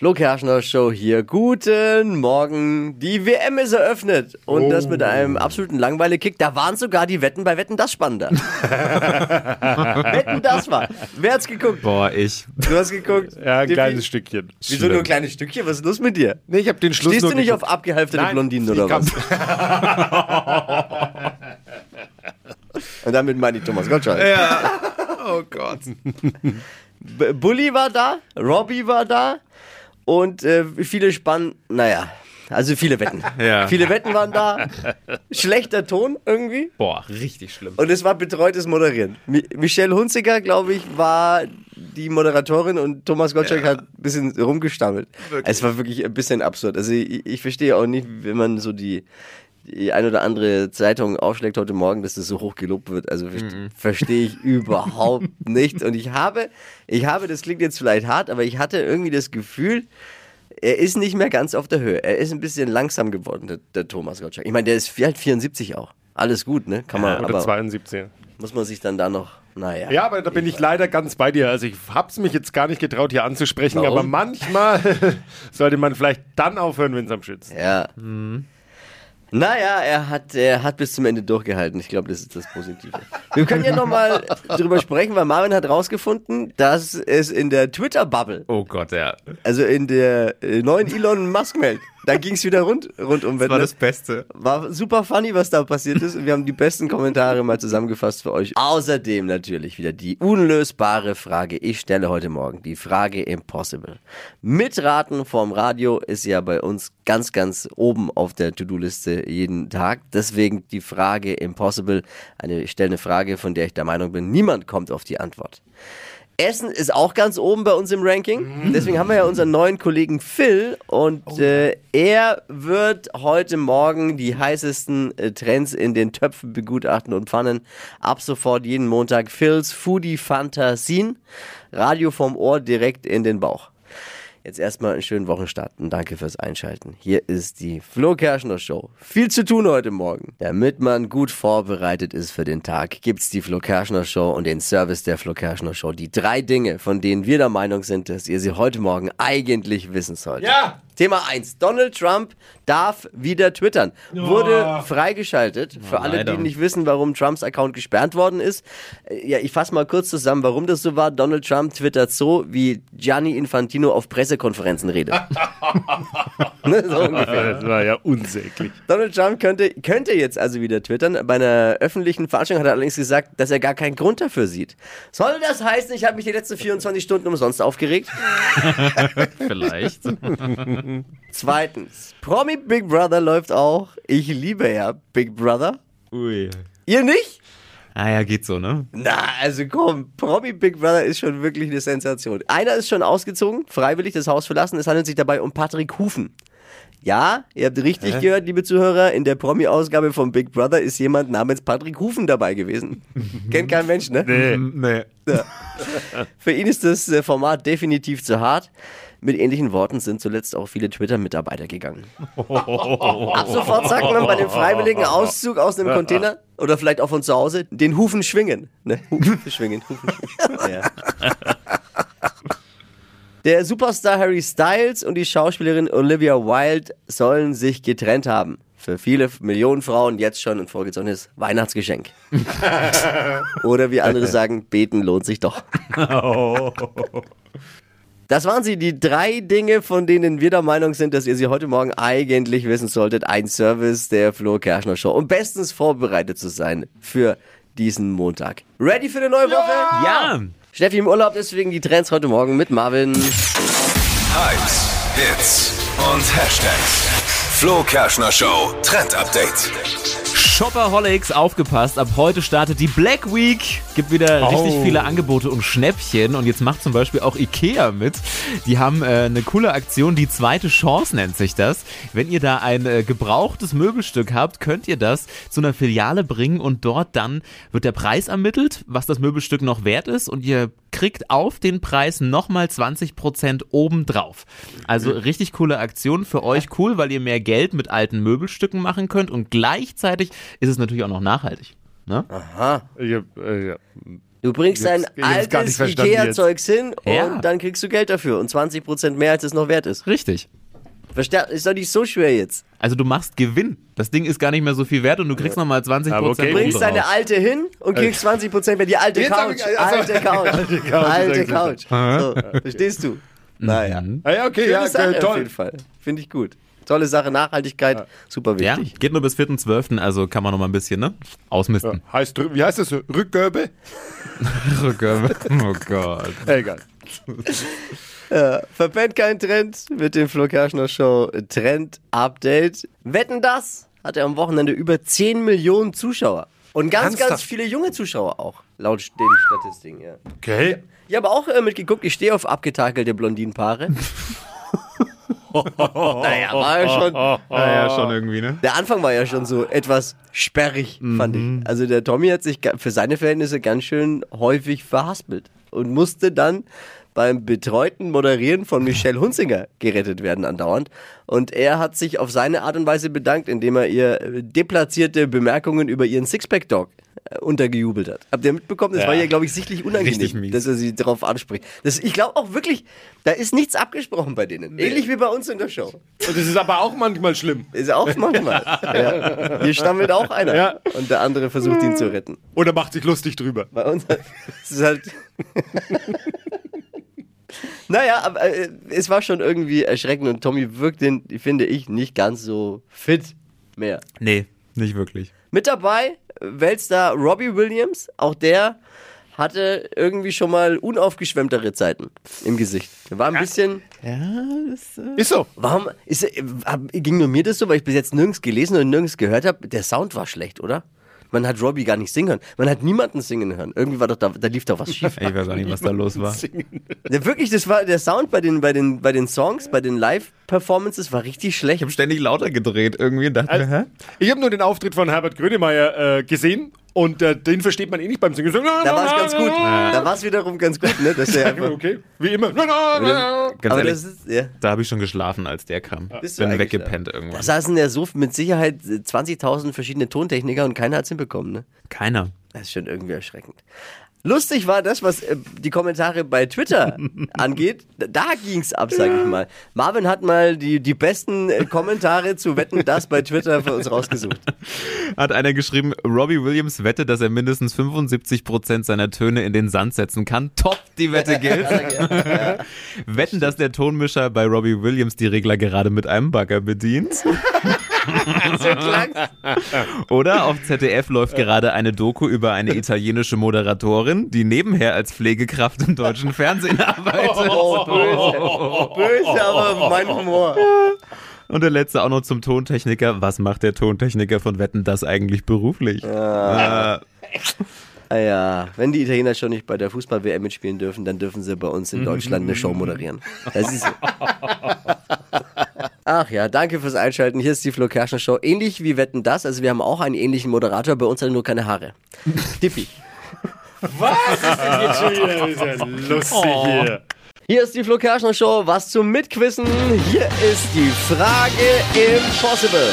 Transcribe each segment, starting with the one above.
Flo Kerschner Show hier. Guten Morgen. Die WM ist eröffnet. Und oh. das mit einem absoluten Langweile-Kick. Da waren sogar die Wetten bei Wetten das spannender. Wetten das war. Wer hat's geguckt? Boah, ich. Du hast geguckt? Ja, ein kleines Stückchen. Wieso Schlimm. nur ein kleines Stückchen? Was ist los mit dir? Nee, ich hab den Schluss Stehst nur du nicht geguckt. auf abgehalfterte Nein, Blondinen oder was? Und damit meine ich Thomas Gottschalk. Ja. Oh Gott. Bully war da, Robbie war da und äh, viele Spannen, naja, also viele Wetten. Ja. Viele Wetten waren da. Schlechter Ton irgendwie. Boah, richtig schlimm. Und es war betreutes Moderieren. Michelle Hunziker, glaube ich, war die Moderatorin und Thomas Gottschalk ja. hat ein bisschen rumgestammelt. Wirklich? Es war wirklich ein bisschen absurd. Also ich, ich verstehe auch nicht, wenn man so die die ein oder andere Zeitung aufschlägt heute Morgen, dass das so hoch gelobt wird. Also mhm. verstehe ich überhaupt nicht. Und ich habe, ich habe, das klingt jetzt vielleicht hart, aber ich hatte irgendwie das Gefühl, er ist nicht mehr ganz auf der Höhe. Er ist ein bisschen langsam geworden, der, der Thomas Gottschalk. Ich meine, der ist halt 74 auch. Alles gut, ne? Kann man, ja, oder aber 72. Muss man sich dann da noch naja. Ja, aber da bin ich leider ganz bei dir. Also ich hab's mich jetzt gar nicht getraut, hier anzusprechen, Warum? aber manchmal sollte man vielleicht dann aufhören, wenn es am schützt. Ja. Mhm. Naja, er hat, er hat bis zum Ende durchgehalten. Ich glaube, das ist das Positive. Wir können ja nochmal drüber sprechen, weil Marvin hat rausgefunden, dass es in der Twitter-Bubble. Oh Gott, ja. Also in der äh, neuen Elon Musk-Welt da ging es wieder rund, rundum. Das war das Beste. War super funny, was da passiert ist. Wir haben die besten Kommentare mal zusammengefasst für euch. Außerdem natürlich wieder die unlösbare Frage. Ich stelle heute Morgen die Frage Impossible. Mitraten vorm Radio ist ja bei uns ganz, ganz oben auf der To-Do-Liste jeden Tag. Deswegen die Frage Impossible. Eine, ich stelle eine Frage, von der ich der Meinung bin, niemand kommt auf die Antwort. Essen ist auch ganz oben bei uns im Ranking. Mhm. Deswegen haben wir ja unseren neuen Kollegen Phil und oh. äh, er wird heute Morgen die heißesten äh, Trends in den Töpfen begutachten und Pfannen. Ab sofort jeden Montag Phils Foodie Fantasien. Radio vom Ohr direkt in den Bauch. Jetzt erstmal einen schönen Wochenstart und danke fürs Einschalten. Hier ist die Flo Kerschner Show. Viel zu tun heute Morgen. Damit man gut vorbereitet ist für den Tag, gibt's die Flo Kerschner Show und den Service der Flo Kerschner Show. Die drei Dinge, von denen wir der Meinung sind, dass ihr sie heute Morgen eigentlich wissen solltet. Ja! Thema 1. Donald Trump darf wieder twittern. Oh. Wurde freigeschaltet. Für oh, alle, die nicht wissen, warum Trumps Account gesperrt worden ist. Äh, ja, ich fasse mal kurz zusammen, warum das so war. Donald Trump twittert so, wie Gianni Infantino auf Pressekonferenzen redet. ne, so ungefähr. Das war ja unsäglich. Donald Trump könnte, könnte jetzt also wieder twittern. Bei einer öffentlichen Veranstaltung hat er allerdings gesagt, dass er gar keinen Grund dafür sieht. Soll das heißen, ich habe mich die letzten 24 Stunden umsonst aufgeregt? Vielleicht. Zweitens, Promi Big Brother läuft auch. Ich liebe ja Big Brother. Ui. Ihr nicht? Ah ja, geht so, ne? Na, also komm, Promi Big Brother ist schon wirklich eine Sensation. Einer ist schon ausgezogen, freiwillig das Haus verlassen. Es handelt sich dabei um Patrick Hufen. Ja, ihr habt richtig Hä? gehört, liebe Zuhörer. In der Promi-Ausgabe von Big Brother ist jemand namens Patrick Hufen dabei gewesen. Kennt kein Mensch, ne? Nee, nee. Ja. Für ihn ist das äh, Format definitiv zu hart. Mit ähnlichen Worten sind zuletzt auch viele Twitter-Mitarbeiter gegangen. Ab sofort sagt man bei dem freiwilligen Auszug aus einem Container oder vielleicht auch von zu Hause den Hufen schwingen. Ne? Hufen schwingen, Hufen schwingen. Ja. Der Superstar Harry Styles und die Schauspielerin Olivia Wilde sollen sich getrennt haben. Für viele Millionen Frauen jetzt schon ein vorgezogenes Weihnachtsgeschenk. Oder wie andere sagen, beten lohnt sich doch. Das waren sie, die drei Dinge, von denen wir der Meinung sind, dass ihr sie heute Morgen eigentlich wissen solltet. Ein Service der Flo Kerschner Show, um bestens vorbereitet zu sein für diesen Montag. Ready für eine neue Woche? Ja! ja. Steffi im Urlaub, deswegen die Trends heute Morgen mit Marvin. Hypes, Hits und Hashtags. Flo Kerschner Show Trend Update. Shopaholics, aufgepasst, ab heute startet die Black Week. Gibt wieder oh. richtig viele Angebote und Schnäppchen. Und jetzt macht zum Beispiel auch Ikea mit. Die haben äh, eine coole Aktion, die zweite Chance nennt sich das. Wenn ihr da ein äh, gebrauchtes Möbelstück habt, könnt ihr das zu einer Filiale bringen und dort dann wird der Preis ermittelt, was das Möbelstück noch wert ist. Und ihr kriegt auf den Preis nochmal 20% obendrauf. Also richtig coole Aktion für euch, cool, weil ihr mehr Geld mit alten Möbelstücken machen könnt und gleichzeitig ist es natürlich auch noch nachhaltig. Ne? Aha. Ja, äh, ja. Du bringst dein altes Ikea-Zeugs hin Ja. und dann kriegst du Geld dafür und 20% mehr, als es noch wert ist. Richtig. Ist doch nicht so schwer jetzt. Also du machst Gewinn. Das Ding ist gar nicht mehr so viel wert und du kriegst nochmal 20 Aber okay. Du bringst deine alte hin und kriegst 20% mehr. Die alte Couch. ich- also- alte Couch. Alte Couch, Alte Couch. So, verstehst du? Naja. Ah, ja, okay, Schöne ja, Sache okay, auf toll. jeden Fall. Finde ich gut. Tolle Sache, Nachhaltigkeit, super Ja, wichtig. geht nur bis 4.12., also kann man noch mal ein bisschen, ne? Ausmisten. Heißt, wie heißt das? Rückgöbe? oh Gott. Egal. Verpennt kein Trend mit dem Flo Kerschner Show Trend Update. Wetten das? Hatte am Wochenende über 10 Millionen Zuschauer. Und ganz, ganz Ernsthaft? viele junge Zuschauer auch, laut den Statistiken, ja. Okay. Ich habe auch äh, mitgeguckt, ich stehe auf abgetakelte Blondinenpaare. naja, war ja schon. Naja, schon irgendwie, ne? Der Anfang war ja schon so etwas sperrig, fand ich. Also der Tommy hat sich für seine Verhältnisse ganz schön häufig verhaspelt und musste dann beim betreuten Moderieren von Michelle Hunzinger gerettet werden andauernd. Und er hat sich auf seine Art und Weise bedankt, indem er ihr äh, deplatzierte Bemerkungen über ihren Sixpack-Dog untergejubelt hat. Habt ihr mitbekommen? Das Ja. war ihr, glaube ich, sichtlich unangenehm, dass er sie darauf anspricht. Das, ich glaube auch wirklich, da ist nichts abgesprochen bei denen. Ähnlich wie bei uns in der Show. Und das ist aber auch manchmal schlimm. Ist auch manchmal. ja. Hier stammelt auch einer. Ja. Und der andere versucht ihn zu retten. Oder macht sich lustig drüber. Bei uns es ist halt. naja, aber äh, es war schon irgendwie erschreckend und Tommy wirkt den, finde ich, nicht ganz so fit mehr. Nee, nicht wirklich. Mit dabei äh, Weltstar Robbie Williams, auch der hatte irgendwie schon mal unaufgeschwemmtere Zeiten im Gesicht. War ein bisschen. Ist so. Warum ist, hab- ging nur mir das so, weil ich bis jetzt nirgends gelesen und nirgends gehört habe? Der Sound war schlecht, oder? Man hat Robbie gar nicht singen hören. Man hat niemanden singen hören. Irgendwie war doch da, da lief doch was schief. Ich weiß auch nicht, was da los war. Ja, wirklich, das war der Sound bei den, bei den, bei den Songs, bei den Live-Performances war richtig schlecht. Ich habe ständig lauter gedreht irgendwie und dachte mir, hä? Ich habe nur den Auftritt von Herbert Grönemeyer äh, gesehen und äh, den versteht man eh nicht beim Singen. So, Da war es ganz gut. Da war es wiederum ganz gut, ne? Dass er einfach, Okay, wie immer. Ganz aber ehrlich, das ist, ja. da habe ich schon geschlafen, als der kam. Bist du Bin weggepennt Da irgendwann. saßen ja so mit Sicherheit 20.000 verschiedene Tontechniker und keiner hat es hinbekommen, ne? Keiner. Das ist schon irgendwie erschreckend. Lustig war das, was äh, die Kommentare bei Twitter angeht. Da ging's ab, sag ich mal. Marvin hat mal die, die besten äh, Kommentare zu Wetten, das bei Twitter für uns rausgesucht. Hat einer geschrieben, Robbie Williams wette, dass er mindestens 75% seiner Töne in den Sand setzen kann. Top, die Wette gilt. Wetten, dass der Tonmischer bei Robbie Williams die Regler gerade mit einem Bagger bedient. so klang's. Oder auf ZDF läuft gerade eine Doku über eine italienische Moderatorin, die nebenher als Pflegekraft im deutschen Fernsehen arbeitet. Oh, böse. Böse, aber mein Humor. Und der letzte auch noch zum Tontechniker. Was macht der Tontechniker von Wetten das eigentlich beruflich? Äh, Ah ja, wenn die Italiener schon nicht bei der Fußball-WM mitspielen dürfen, dann dürfen sie bei uns in Deutschland eine Show moderieren. Das ist so. Ach ja, danke fürs Einschalten. Hier ist die Flo Kerschner Show. Ähnlich wie Wetten das. Also wir haben auch einen ähnlichen Moderator, bei uns hat er nur keine Haare. Dippy. Jetzt schon wieder. Ist ja lustig hier. Hier ist die Flo Kerschner Show. Was zum Mitquissen? Hier ist die Frage Impossible.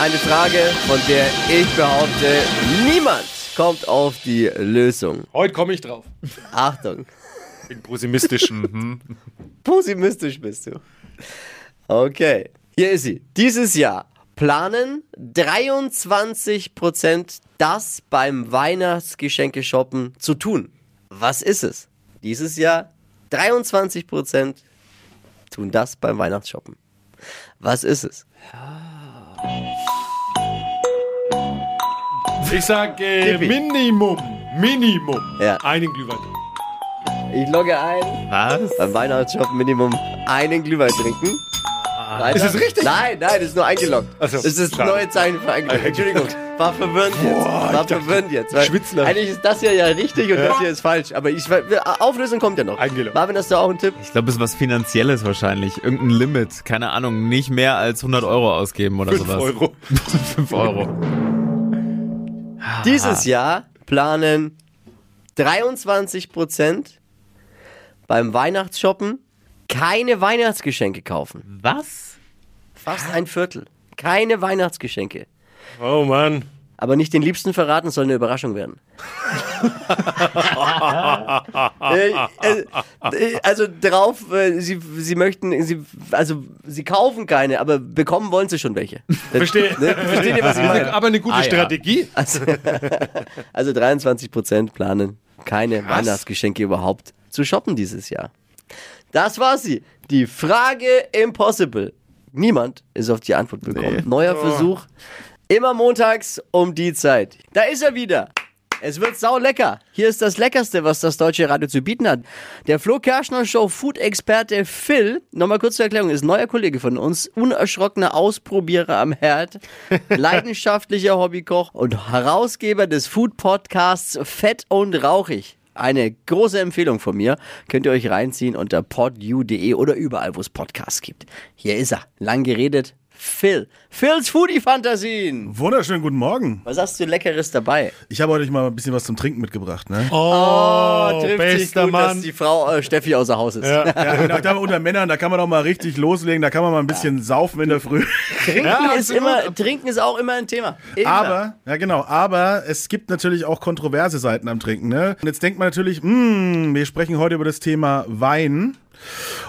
Eine Frage, von der ich behaupte, niemand kommt auf die Lösung. Heute komme ich drauf. Achtung. Bin pessimistisch. Mhm. Pessimistisch bist du. Okay, hier ist sie. Dieses Jahr planen 23% das beim Weihnachtsgeschenke shoppen zu tun. Was ist es? Dieses Jahr 23% tun das beim Weihnachtsshoppen. Was ist es? Ich sag äh, Tippi. Minimum. Minimum. Ja. Einen Glühwein. Ich logge ein. was? Beim Weihnachtsshoppen Minimum einen Glühwein trinken. Weiter. Ist es richtig? Nein, nein, das ist nur eingeloggt. Ach so, das ist das neue Zeichen für eingeloggt. Entschuldigung, war verwirrend jetzt. War verwirrend jetzt. weil Schwitzler. Eigentlich ist das hier ja richtig und das hier ist falsch. Aber ich, Auflösung kommt ja noch. Eingeloggt. Marvin, hast du auch einen Tipp? Ich glaube, es ist was Finanzielles wahrscheinlich. Irgendein Limit. Keine Ahnung. Nicht mehr als 100 Euro ausgeben oder Fünf sowas. Euro. 5 Euro. Dieses Jahr planen 23% beim Weihnachtsshoppen keine Weihnachtsgeschenke kaufen. Was? Fast ein Viertel. Keine Weihnachtsgeschenke. Oh Mann. aber nicht den Liebsten verraten, soll eine Überraschung werden. Äh, äh, also drauf, äh, sie, sie möchten, sie, also sie kaufen keine, aber bekommen wollen sie schon welche. Verstehe. Ne? Versteht ihr, was ich meine? Aber eine gute Ah, ja. Strategie. Also, also 23 Prozent planen keine Weihnachtsgeschenke überhaupt zu shoppen dieses Jahr. Das war sie. Die Frage Impossible. Niemand ist auf die Antwort bekommen. Neuer Versuch. Immer montags um die Zeit. Da ist er wieder. Es wird sau lecker. Hier ist das Leckerste, was das deutsche Radio zu bieten hat. Der Flo Kerschner Show Food-Experte Phil, nochmal kurz zur Erklärung, ist ein neuer Kollege von uns, unerschrockener Ausprobierer am Herd, leidenschaftlicher Hobbykoch und Herausgeber des Food-Podcasts Fett und Rauchig. Eine große Empfehlung von mir. Könnt ihr euch reinziehen unter podu.de oder überall, wo es Podcasts gibt. Hier ist er. Lang geredet. Phil. Phils Foodie-Fantasien. Wunderschönen guten Morgen. Was hast du Leckeres dabei? Ich habe heute mal ein bisschen was zum Trinken mitgebracht. Ne? Oh, trifft sich bester gut, Mann. dass die Frau äh, Steffi außer Haus ist. Ja, und da, unter Männern, da kann man auch mal richtig loslegen, da kann man mal ein bisschen saufen in der Früh. Trinken, Ja, ist immer, Trinken ist auch immer ein Thema. Immer. Aber, ja genau, aber es gibt natürlich auch kontroverse Seiten am Trinken. Ne? Und jetzt denkt man natürlich, hm, wir sprechen heute über das Thema Wein.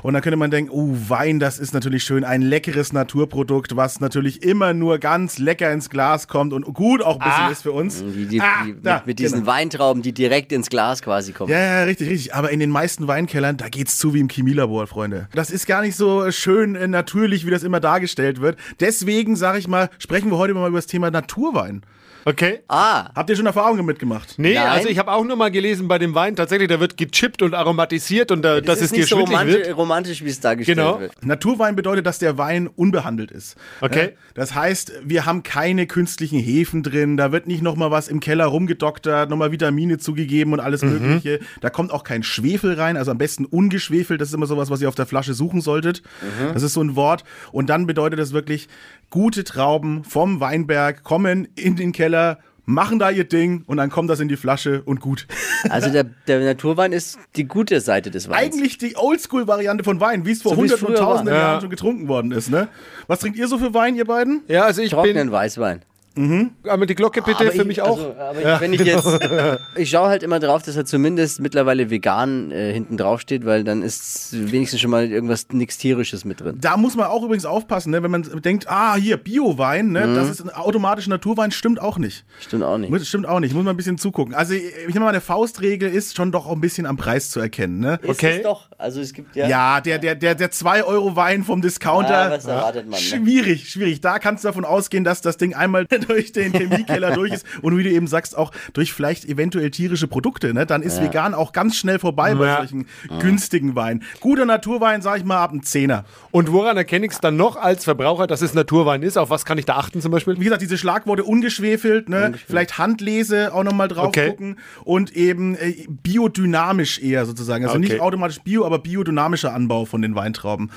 Und dann könnte man denken, oh, Wein, das ist natürlich schön, ein leckeres Naturprodukt, was natürlich immer nur ganz lecker ins Glas kommt und gut auch ein bisschen ist für uns. die, die, Ah, die, da, mit, mit diesen genau. Weintrauben, die direkt ins Glas quasi kommen. Ja, ja, richtig, richtig. Aber in den meisten Weinkellern, da geht's zu wie im Chemielabor, Freunde. Das ist gar nicht so schön äh, natürlich, wie das immer dargestellt wird. Deswegen, sage ich mal, sprechen wir heute mal über das Thema Naturwein. Okay. Ah, Habt ihr schon Erfahrungen mitgemacht? Nee, Nein. also ich habe auch nur mal gelesen bei dem Wein, tatsächlich, da wird gechippt und aromatisiert und da, dass das es ist dir nicht so romantisch, wird. romantisch, wie es dargestellt Genau. wird. Naturwein bedeutet, dass der Wein unbehandelt ist. Okay. Das heißt, wir haben keine künstlichen Hefen drin, da wird nicht nochmal was im Keller rumgedoktert, nochmal Vitamine zugegeben und alles Mögliche. Da kommt auch kein Schwefel rein, also am besten ungeschwefelt, das ist immer sowas, was ihr auf der Flasche suchen solltet. Das ist so ein Wort. Und dann bedeutet das wirklich, gute Trauben vom Weinberg kommen in den Keller, machen da ihr Ding und dann kommt das in die Flasche und gut. Also der, der Naturwein ist die gute Seite des Weins. Eigentlich die Oldschool-Variante von Wein, wie es vor So hunderten und tausenden Ja. Jahren schon getrunken worden ist. Ne? Was trinkt ihr so für Wein, ihr beiden? Ja, also ich trockenen bin. Weißwein. Aber die Glocke bitte Aber für ich- mich auch. Also, aber ich, wenn ich jetzt, ich schaue halt immer drauf, dass er zumindest mittlerweile vegan äh, hinten drauf steht, weil dann ist wenigstens schon mal irgendwas nichts tierisches mit drin. Da muss man auch übrigens aufpassen, ne? wenn man denkt, ah, hier, Bio-Wein, ne? Mhm. das ist ein automatischer Naturwein, stimmt auch nicht. Stimmt auch nicht. Stimmt auch nicht, muss man ein bisschen zugucken. Also, ich nehme mal, eine Faustregel ist schon doch auch ein bisschen am Preis zu erkennen. Ne? Ist Okay. es doch. Also es gibt ja. Ja, der, der, der, der 2-Euro-Wein vom Discounter. Ah, was erwartet man, ne? Schwierig, schwierig. Da kannst du davon ausgehen, dass das Ding einmal durch den Chemiekeller durch ist und wie du eben sagst, auch durch vielleicht eventuell tierische Produkte. Ne? Dann ist vegan auch ganz schnell vorbei bei Ja. solchen günstigen Weinen. Guter Naturwein, sag ich mal, ab einem Zehner. Und woran erkenne ich es dann noch als Verbraucher, dass es Naturwein ist? Auf was kann ich da achten zum Beispiel? Wie gesagt, diese Schlagworte ungeschwefelt, ne? vielleicht Handlese auch nochmal drauf Okay. gucken und eben äh, biodynamisch eher sozusagen. Also Okay. nicht automatisch bio, aber biodynamischer Anbau von den Weintrauben.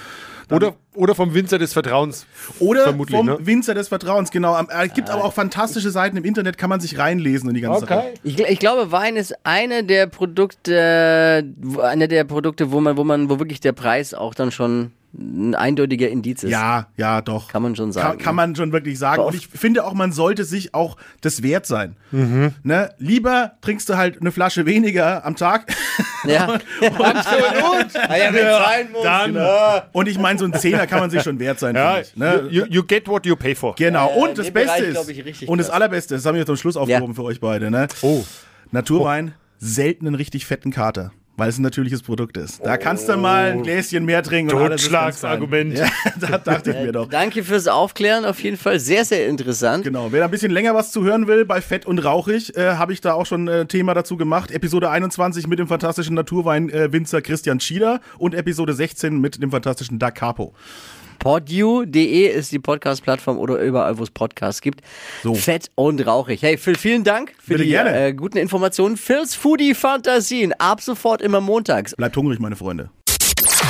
Oder, oder vom Winzer des Vertrauens. Oder Vermutlich, vom ne? Winzer des Vertrauens, genau. Am- Es gibt aber auch fantastische Seiten im Internet, kann man sich reinlesen in die ganze Sache. Ich, ich glaube, Wein ist eine der Produkte, wo- eine der Produkte, wo man, wo man, wo wirklich der Preis auch dann schon ein eindeutiger Indiz ist. Ja, ja, doch. Kann man schon sagen, Kann, kann man schon wirklich sagen. Und ich finde auch, man sollte sich auch das wert sein. Ne? Lieber trinkst du halt eine Flasche weniger am Tag. Ja. Absolut. Ah ja, sein muss. Dann. Und ich meine, so ein Zehner kann man sich schon wert sein. Ja, finde ich, ne? you, you get what you pay for. Genau. Ja, in und das Beste Bereich, ist, und das. Allerbeste, das haben wir jetzt zum Schluss aufgehoben Ja. für euch beide, ne? Oh. Naturwein, selten einen richtig fetten Kater. Weil es ein natürliches Produkt ist. Da kannst du mal ein Gläschen mehr trinken. Totschlagsargument. Ja, da dachte ich mir doch. Danke fürs Aufklären, auf jeden Fall sehr, sehr interessant. Genau, wer da ein bisschen länger was zu hören will, bei Fett und Rauchig, äh, habe ich da auch schon äh, Thema dazu gemacht. Episode 21 mit dem fantastischen Naturwein-Winzer Christian Schieder und Episode 16 mit dem fantastischen Da Capo. Podu.de ist die Podcast-Plattform oder überall, wo es Podcasts gibt. Fett und rauchig. Hey, Phil, vielen Dank für Bitte die äh, guten Informationen. Phil's Foodie-Fantasien. Ab sofort immer montags. Bleibt hungrig, meine Freunde.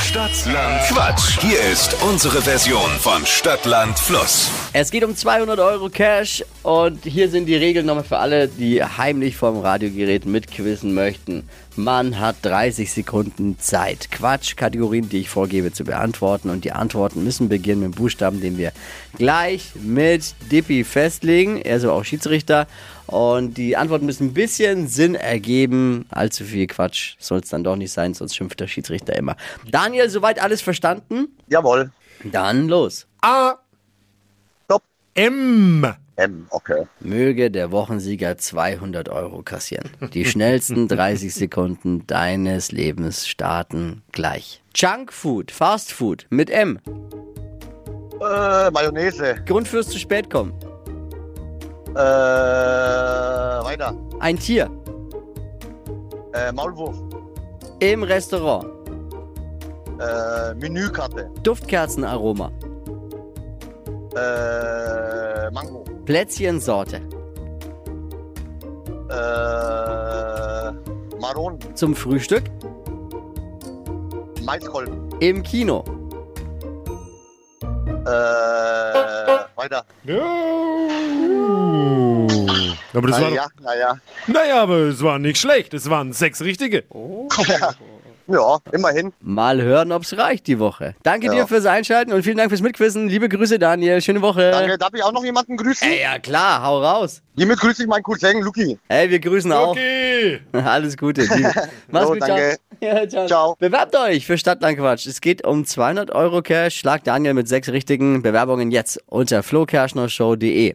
Stadtland Quatsch. Hier ist unsere Version von Stadtland Fluss. Es geht um 200 Euro Cash und hier sind die Regeln nochmal für alle, die heimlich vorm Radiogerät mitquissen möchten. Man hat 30 Sekunden Zeit, Quatsch-Kategorien, die ich vorgebe, zu beantworten. Und die Antworten müssen beginnen mit Buchstaben, den wir gleich mit Dippy festlegen. Er ist aber auch Schiedsrichter. Und die Antworten müssen ein bisschen Sinn ergeben. Allzu viel Quatsch soll es dann doch nicht sein, sonst schimpft der Schiedsrichter immer. Daniel, soweit alles verstanden? Jawohl. Dann los. A. Stopp. M. M, okay. Möge der Wochensieger 200 Euro kassieren. Die schnellsten 30 Sekunden deines Lebens starten gleich. Junkfood, Fastfood mit M. Äh, Mayonnaise. Grund fürs zu spät kommen. Äh, weiter. Ein Tier. Äh, Maulwurf. Im Restaurant. Äh, Menükarte. Duftkerzenaroma. Äh, Mango. Plätzchensorte. Äh, Maron. Zum Frühstück. Maiskolben. Im Kino. Äh, weiter. Aber das war doch, Naja, naja. naja, aber es war nicht schlecht. Es waren sechs richtige. Ja, immerhin. Mal hören, ob's reicht die Woche. Danke Ja. dir fürs Einschalten und vielen Dank fürs Mitquissen. Liebe Grüße, Daniel. Schöne Woche. Danke. Darf ich auch noch jemanden grüßen? Ey, ja klar, hau raus. Hiermit grüße ich meinen Cousin Luki. Ey, wir grüßen auch. Okay. Alles Gute. Mach's Jo, gut, danke. ciao. Ja, ciao. Ciao. Bewerbt euch für Stadtlandquatsch. Es geht um 200 Euro Cash. Schlag Daniel mit sechs richtigen Bewerbungen jetzt unter flokerschnershow.de.